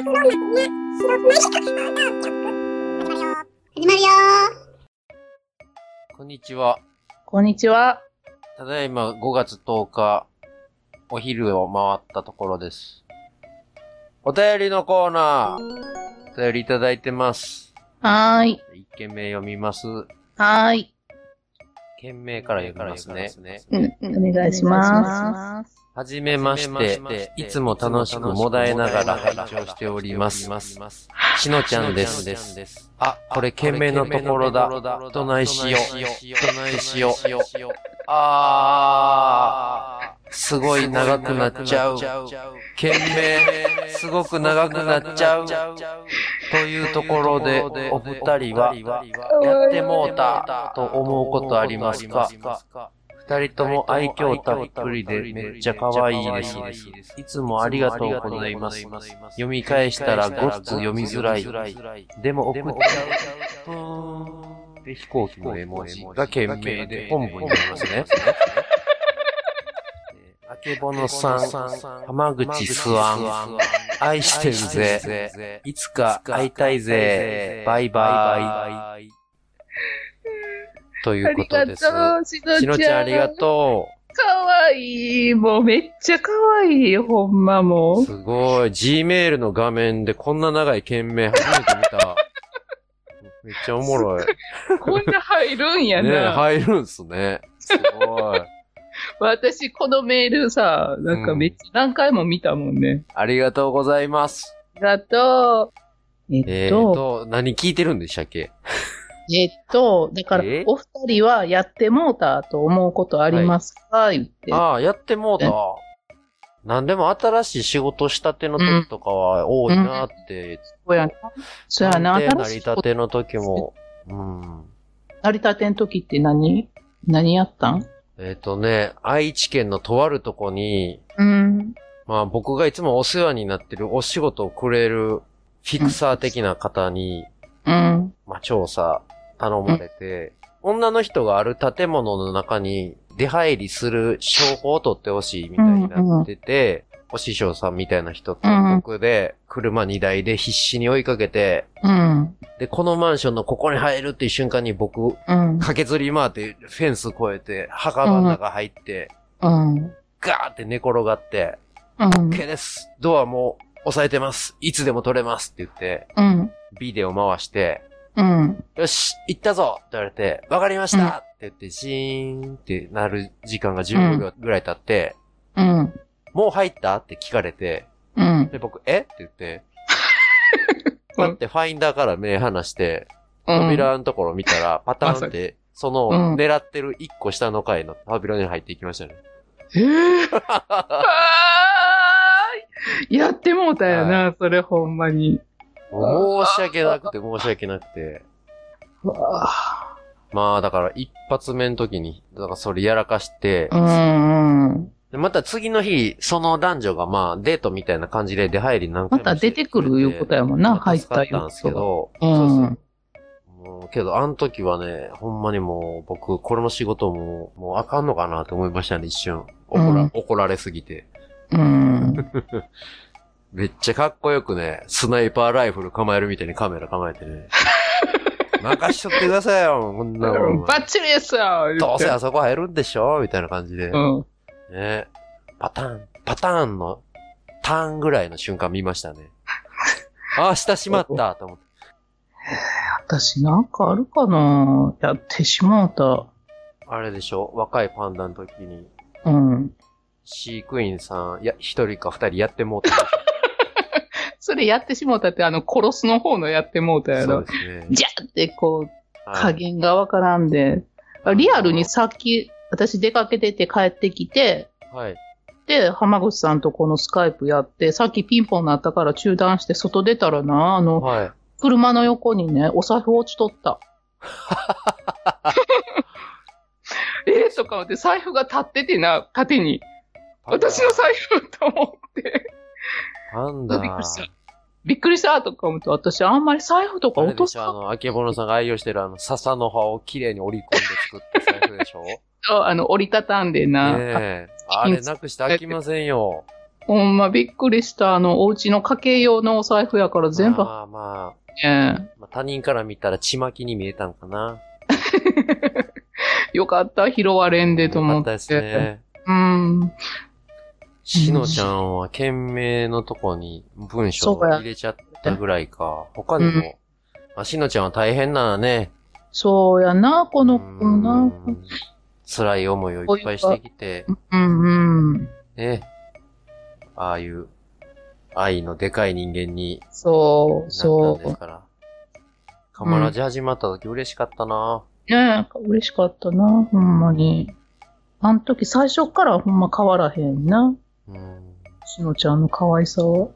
始まるよこんにちは。こんにちは。ただいま5月10日、お昼を回ったところです。お便りのコーナー、お便りいただいてます。はーい。一件目読みます。はーい。件名から読みますね。うん、お願いします。はじめまして、いつも楽しくもだえながら拝聴しております。しのちゃんです。あ、これ件名のところだ。どないしよう。どないしよう。あー、すごい長くなっちゃう。件名、すごく長くなっちゃう。というところで、お二人は、やってもうた、と思うことありますか？二人とも愛嬌たっぷりでめっちゃ可愛いです。いつもありがとうございます。読み返したらごっつ読みづらい。でも送っちゃう。で、飛行機の絵文字が懸命で本文になりますね。あけぼのさん、浜口すわん、愛してるぜ。いつか会いたいぜ。バイバイ。ということです。う、しのしのちゃんありがとかわいい。もうめっちゃかわいいよ、ほんまもう。う。すごい。Gmail の画面でこんな長い件名初めて見た。めっちゃおもろい。こんな入るんやねな。入るんすね。すごい。私、このメールさ、なんかめっちゃ何回も見たもんね。ありがとうございます。ありがとう。ええーっと、と、何聞いてるんでしたっけ？えっと、だからえ、お二人はやってもうたと思うことありますか、言って。ああ、やってもうた。なんでも新しい仕事したての時とかは多いなって。そうやな。そうやな。成り新しいこと立ての時も。うん。成り立てん時って何？何やったん？えっ、とね、愛知県のとあるとこに、うん。まあ僕がいつもお世話になってるお仕事をくれるフィクサー的な方に、うん。まあ調査頼まれて、女の人がある建物の中に出入りする証拠を取ってほしいみたいになってて、お師匠さんみたいな人とうん僕で車2台で必死に追いかけて、うん。で、このマンションのここに入るっていう瞬間に僕、うん。駆けずり回ってフェンス越えて、墓場の中入って、うん。ガーって寝転がって、うん。OK です。ドアも押さえてます。いつでも取れますって言って、うん。ビデオ回して、うん。よし、行ったぞって言われて、わかりましたって言って、シーンってなる時間が15秒ぐらい経って、うん。もう入ったって聞かれて、うん。で、僕、え？って言って、待ってファインダーから目離して、うん。扉のところ見たら、パターンって、そのうん狙ってる一個下の階の扉に入っていきましたね。えー、あーやってもうたよな、それほんまに。申し訳なくて申し訳なくて。まあだから一発目の時に、だからそれやらかして。でまた次の日、その男女がまあデートみたいな感じで出入り何回もまた出てくるいうことやもんな、入ったたよんですけど、うんそうそう。もうけど、あの時はね、ほんまにもう、僕、これの仕事も、もうあかんのかなって思いましたね、一瞬。怒ら、うん怒られすぎて。うん。めっちゃかっこよくね、スナイパーライフル構えるみたいにカメラ構えてね。任しとってくださいよ、こんなもん。バッチリですよどうせあそこ入るんでしょみたいな感じで。うん。ね。パターン、パターンの、ターンぐらいの瞬間見ましたね。ああ、下しまったと思って。私なんかあるかな？やってしまうた。あれでしょ？若いパンダの時に、うん。飼育員さん、いや、一人か二人やってもうてましそれやってしもうたって、あの、殺すの方のやってもうたた。やろね。じゃーってこう、はい加減がわからんで、リアルにさっき、私出かけてて帰ってきて、はい。で、浜口さんとこのスカイプやって、さっきピンポン鳴ったから中断して外出たらな、あの、はい。車の横にね、お財布落ちとった。えーとか思って、財布が立っててな、縦に。私の財布と思って。パンダ。びっくりした。びっくりしたとか思って、私あんまり財布とかあ落としょあの、あけぼのさんが愛用してるあの、笹の葉をきれいに折り込んで作った財布でしょ？ねと、あの、折りたたんでな。え。あれなくして飽きませんよ。ほんまびっくりした。あの、お家の家計用のお財布やから全部、まあまね、あ、まあ、他人から見たらちまきに見えたんかな。よかった、拾われんでと思っ。よかってたですね。うん。しのちゃんは懸命のとこに文章を入れちゃったぐらいか。他にも、うんまあ、しのちゃんは大変なね。そうやな、この子うな。ん辛い思いをいっぱいしてきて、うんうん。ね。ああいう愛のでかい人間にそう、そう。んですから。カマラジ始まった時嬉しかったな。ねえ、嬉しかったな、ほんまに。あの時最初っからほんま変わらへんな。うんしのちゃんの可愛さは？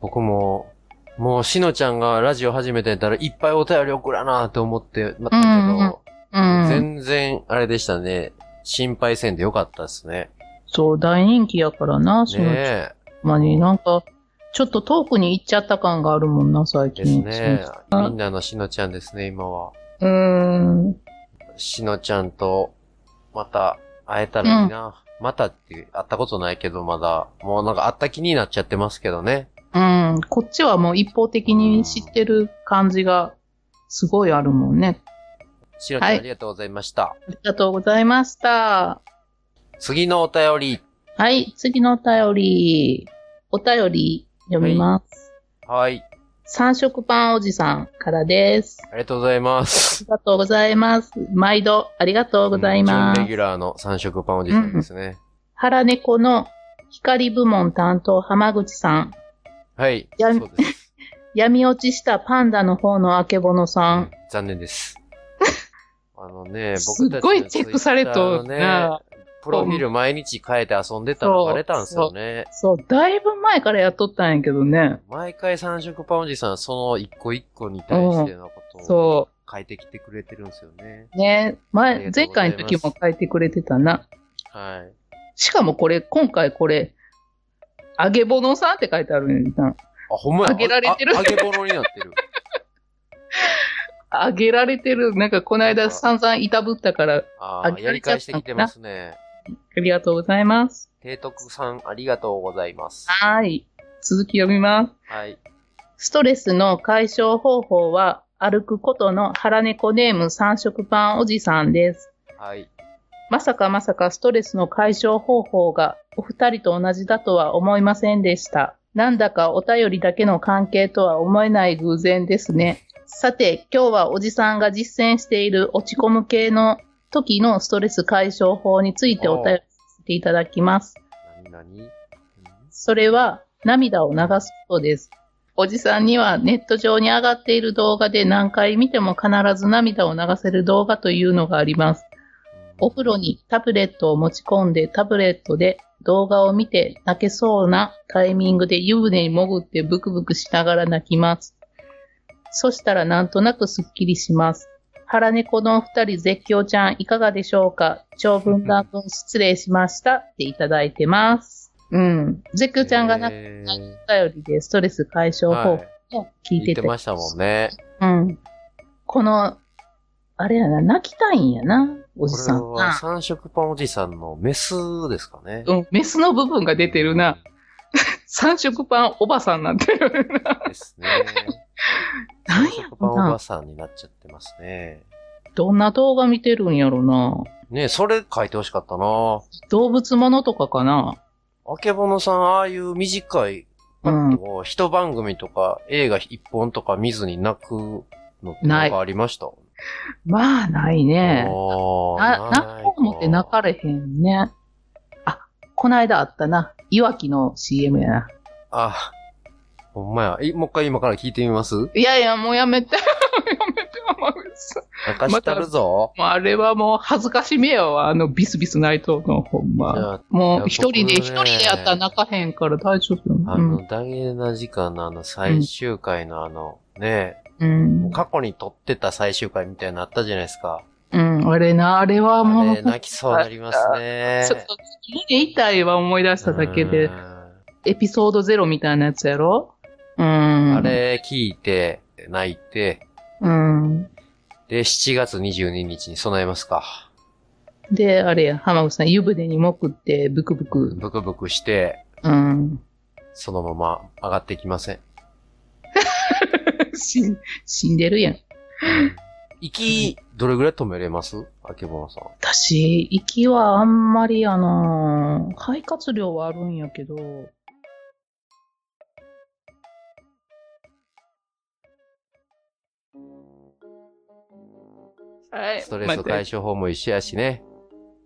僕も、もうしのちゃんがラジオ始めてたらいっぱいお便り送らなって思ってまったけうんうんど、うん。全然あれでしたね。心配せんでよかったですね。そう、大人気やからな、しのちゃん。ねまになんか、ちょっと遠くに行っちゃった感があるもんな、最です近。ね。あみんなのしのちゃんですね、今は。うーん。しのちゃんと、また会えたらいいな。またって会ったことないけど、まだ。もうなんか会った気になっちゃってますけどね。うん。こっちはもう一方的に知ってる感じがすごいあるもんね。しのちゃん、はいありがとうございました。ありがとうございました。次のお便り。はい、次のお便り。お便り読みます。はい。三色パンおじさんからです。ありがとうございます。ありがとうございます。毎度ありがとうございます準レ。ギュラーの三色パンおじさんですね。腹猫の光部門担当浜口さん。はい。やそうです。闇落ちしたパンダの方のあけぼのさん。残念です。あのね、す僕たちのっごいチェックされとプロフィール毎日変えて遊んでたのバレたんですよね。そう、だいぶ前からやっとったんやけどね。毎回三色パンおじさん、その一個一個に対してのことをそ変えてきてくれてるんですよね。う。ねあ前、前回の時も書いてくれてたな。はい。しかもこれ、今回これ、あげぼのさんって書いてあるんやな。あ、ほんまや。あげられてるああげぼのになってる。あげられてる。なんかこの間散々いたぶったから、あああ、やり返してきてますね。ありがとうございます。提督さん、ありがとうございます。はい。続き読みます。はい。ストレスの解消方法は、歩くことの腹猫ネーム三色パンおじさんです。はい。まさかまさかストレスの解消方法がお二人と同じだとは思いませんでした。なんだかお便りだけの関係とは思えない偶然ですね。さて、今日はおじさんが実践している落ち込む系の時のストレス解消法についてお便りさせていただきます。何それは涙を流すことです。おじさんにはネット上に上がっている動画で何回見ても必ず涙を流せる動画というのがあります。お風呂にタブレットを持ち込んでタブレットで動画を見て泣けそうなタイミングで湯船に潜ってブクブクしながら泣きます。そしたらなんとなくスッキリします。腹猫のお二人絶叫ちゃんいかがでしょうか？長文乱文失礼しましたっていただいてます。うん。絶叫ちゃんがなえお便りでストレス解消法はいを聞い言てっててましたもんね。うん。この、あれやな、泣きたいんやな、おこじさんれはな。三色パンおじさんのメスですかね。うん、メスの部分が出てるな。三色パンおばさんなんてるな。ですね。なん三やろな色パンおばさんになっちゃってますね。どんな動画見てるんやろな。ねそれ書いてほしかったな動物ものとかかな。あけぼのさん、ああいう短い、パッと一番組とか映画一本とか見ずに泣くのってなんかありました？まあ、ないね。な、あー泣こう思って泣かれへんね。あ、こないだあったな。いわきの CM やな。あ、ほんまや。いもう一回今から聞いてみます？いやいや、もうやめて。やめて、浜口さん。泣かしたるぞ。もうあれはもう恥ずかしめやわ。あのビスビス泣いとうの、ほんじま。もう一人で、一人でやったら泣かへんから大丈夫よ。あの、ダイエナ時間のあの最終回のあの、ねうん。過去に撮ってた最終回みたいなのあったじゃないですか。うん。あれな、あれはもう、泣きそうになりますね。ちょっと、胸痛いわ思い出しただけでう。んエピソードゼロみたいなやつやろ？うん。あれ聞いて、泣いて、うん。で、7月22日に備えますか。で、あれや、浜口さん、湯船に潜って、ブクブク。ブクブクして、うん。そのまま上がってきません。死ん、死んでるやん。息、どれぐらい止めれます？あけぼのさん。私、息はあんまりあのー肺活量はあるんやけど、はいストレス解消法も一緒やしね。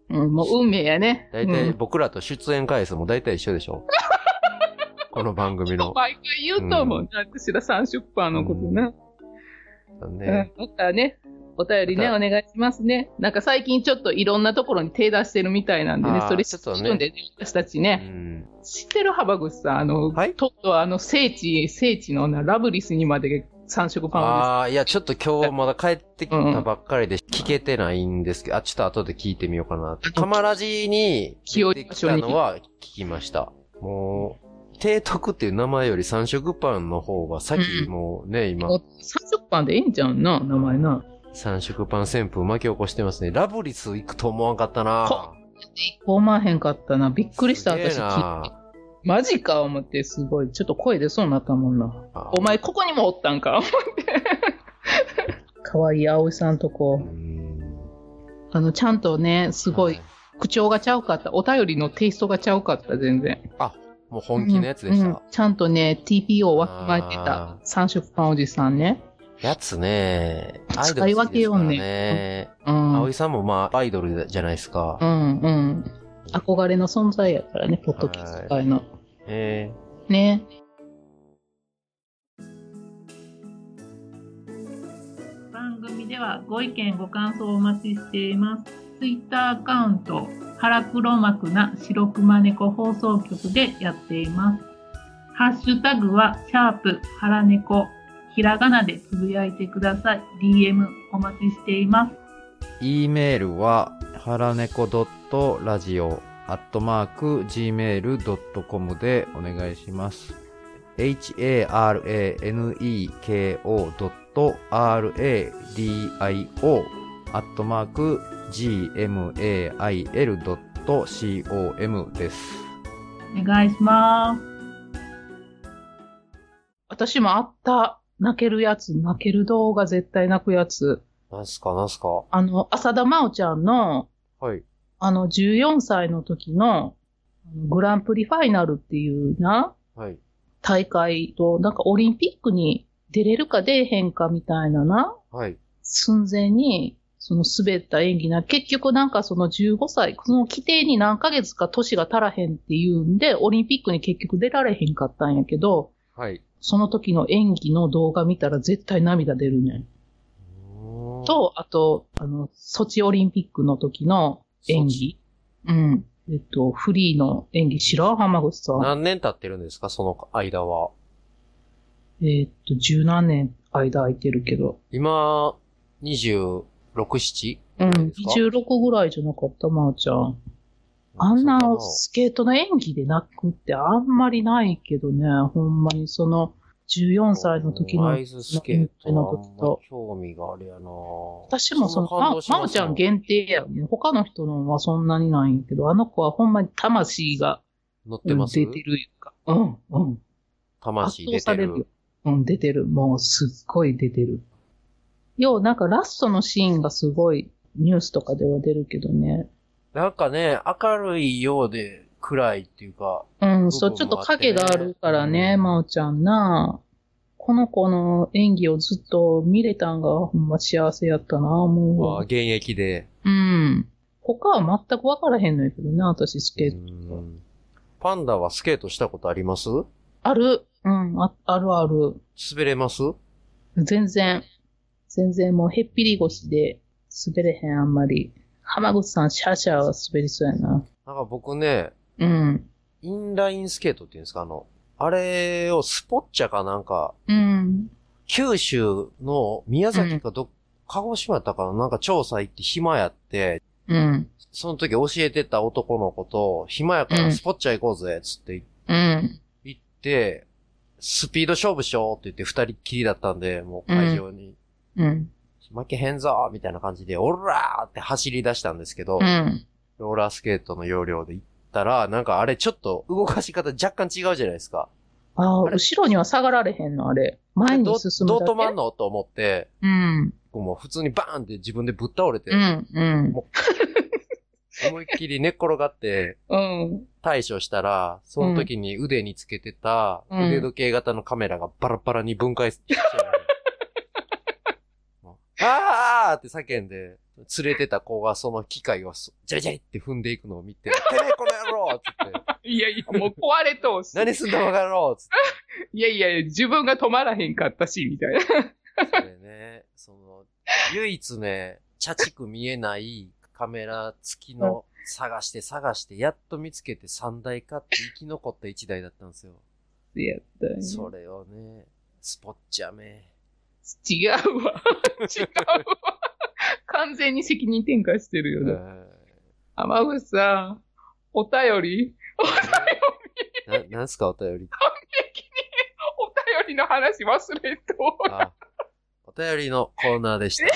うん、もう運命やね。だいたいうん僕らと出演回数もだいたい一緒でしょ この番組の。毎回言うと思う。私ら三食パンのことな。うん。ね。またね、お便りね、まお願いしますね。なんか最近ちょっといろんなところに手出してるみたいなんでねそれちょっとね知るんで、私たちうね。ん。知ってる？幅口さん、あの、はいとっとあの、聖地、聖地のな、ラブリスにまで三色パンをああ、いや、ちょっと今日まだ帰ってきたばっかりで聞けてないんですけど、あ、ちょっと後で聞いてみようかな。カマラジに清出てきたのは聞きました。もう、提督っていう名前より三色パンの方が先うんもうね、今も、う三色パンでええんちゃうんな、名前な。三色パン旋風巻き起こしてますね。ラブリス行くと思わんかったなほ思わへんかったな。びっくりした、私。なマジか思って、すごい。ちょっと声出そうになったもんな。あお前、ここにもおったんか？思って。かわいい葵さんとこう。んあの、ちゃんとね、すごい、口調がちゃうかった。お便りのテイストがちゃうかった、全然。もう本気のやつでした。うんうんちゃんとね、TPO をわきまえてあた。三色パンおじさんね。やつね、アイド使い分けようね。うん。葵さんもまあ、アイドルじゃないですかう。ん、うん。憧れの存在やからね、ポッドキャスト界の。えね。番組ではご意見ご感想をお待ちしています。ツイッターアカウント、腹黒幕な白熊猫放送局でやっています。ハッシュタグは、シャープ、腹猫、ひらがなでつぶやいてください。DM お待ちしています。e メールは、はらねこ .radio アットマーク gmail.com でお願いします。haraneko.radio アットマーク gmail.com です。お願いします。私もあった。泣けるやつ、泣ける動画絶対泣くやつ。ー、なんすかなんすか？あの、浅田真央ちゃんの、はい。あの、14歳の時の、グランプリファイナルっていうな、はい。大会と、なんかオリンピックに出れるか出えへんかみたいなな、はい。寸前に、その滑った演技な、結局なんかその15歳、その規定に何ヶ月か年が足らへんっていうんで、オリンピックに結局出られへんかったんやけど、はい。その時の演技の動画見たら絶対涙出るねん。と、あと、あの、ソチオリンピックの時の演技？うん。えっと、フリーの演技、知らん浜口さん。何年経ってるんですか？その間は。えっと、十何年間空いてるけど。今、26、7? うん、ぐらいですか？26ぐらいじゃなかった、まー、ちゃん。あんなスケートの演技で泣くってあんまりないけどね、ほんまにその、14歳の時の、アイススケートの時と。興味があれやな私もその、ま、まおちゃん限定やね。他の人のはそんなにないんやけど、あの子はほんまに魂が、うん乗ってます？出てるいうか。うん、うん。魂出てる。。うん、出てる。もうすっごい出てる。よう、なんかラストのシーンがすごいニュースとかでは出るけどね。なんかね、明るいようで暗いっていうか、うん、そう、部ちょっと影があるからね、うんまおちゃんな。この子の演技をずっと見れたんがほんま幸せやったな、まあ、も現役で。う。うん。他は全くわからへんのやけどね、私スケート。うんパンダはスケートしたことあります？ある。うん、ああるある。滑れます？全然、全然もうへっぴり腰で滑れへん、あんまり。浜口さん、シャーシャーは滑りそうやな。なんか僕ね、うん。インラインスケートっていうんですか？あの、あれをスポッチャかなんか、うん。九州の宮崎かど、鹿児島やったかな？なんか調査行って暇やって、うん。その時教えてた男の子と、暇やからスポッチャ行こうぜ、つってうん。行って、スピード勝負しようって言って二人っきりだったんで、もう会場に、うん。負けへんぞみたいな感じで、オラーって走り出したんですけど、うん。ローラースケートの要領で行ったら、なんかあれちょっと動かし方若干違うじゃないですか。ああ、後ろには下がられへんの、あれ。前どに進むだけ？どう止まんの？と思って、うん。もう普通にバーンって自分でぶっ倒れて、うん、うん。思いっきり寝っ転がってうん。対処したら、その時に腕につけてたうん腕時計型のカメラがバラバラに分解しちゃう。あーって叫んで、連れてた子がその機械をそジャリジャリって踏んでいくのを見て、てめえこの野郎っつって、いやいや、もう壊れとうし。何すんだバカ野郎っつって。いやいや、自分が止まらへんかったし、みたいな。それね、その、唯一ね、茶畜見えないカメラ付きの探して探して、やっと見つけて3台買って生き残った1台だったんですよ。やったんやそれをね、スポッチャめ。違うわ。違うわ。完全に責任転嫁してるよね。浜口さん、お便り？な、なんすかお便り？お便りの話忘れとお便りのコーナーでした。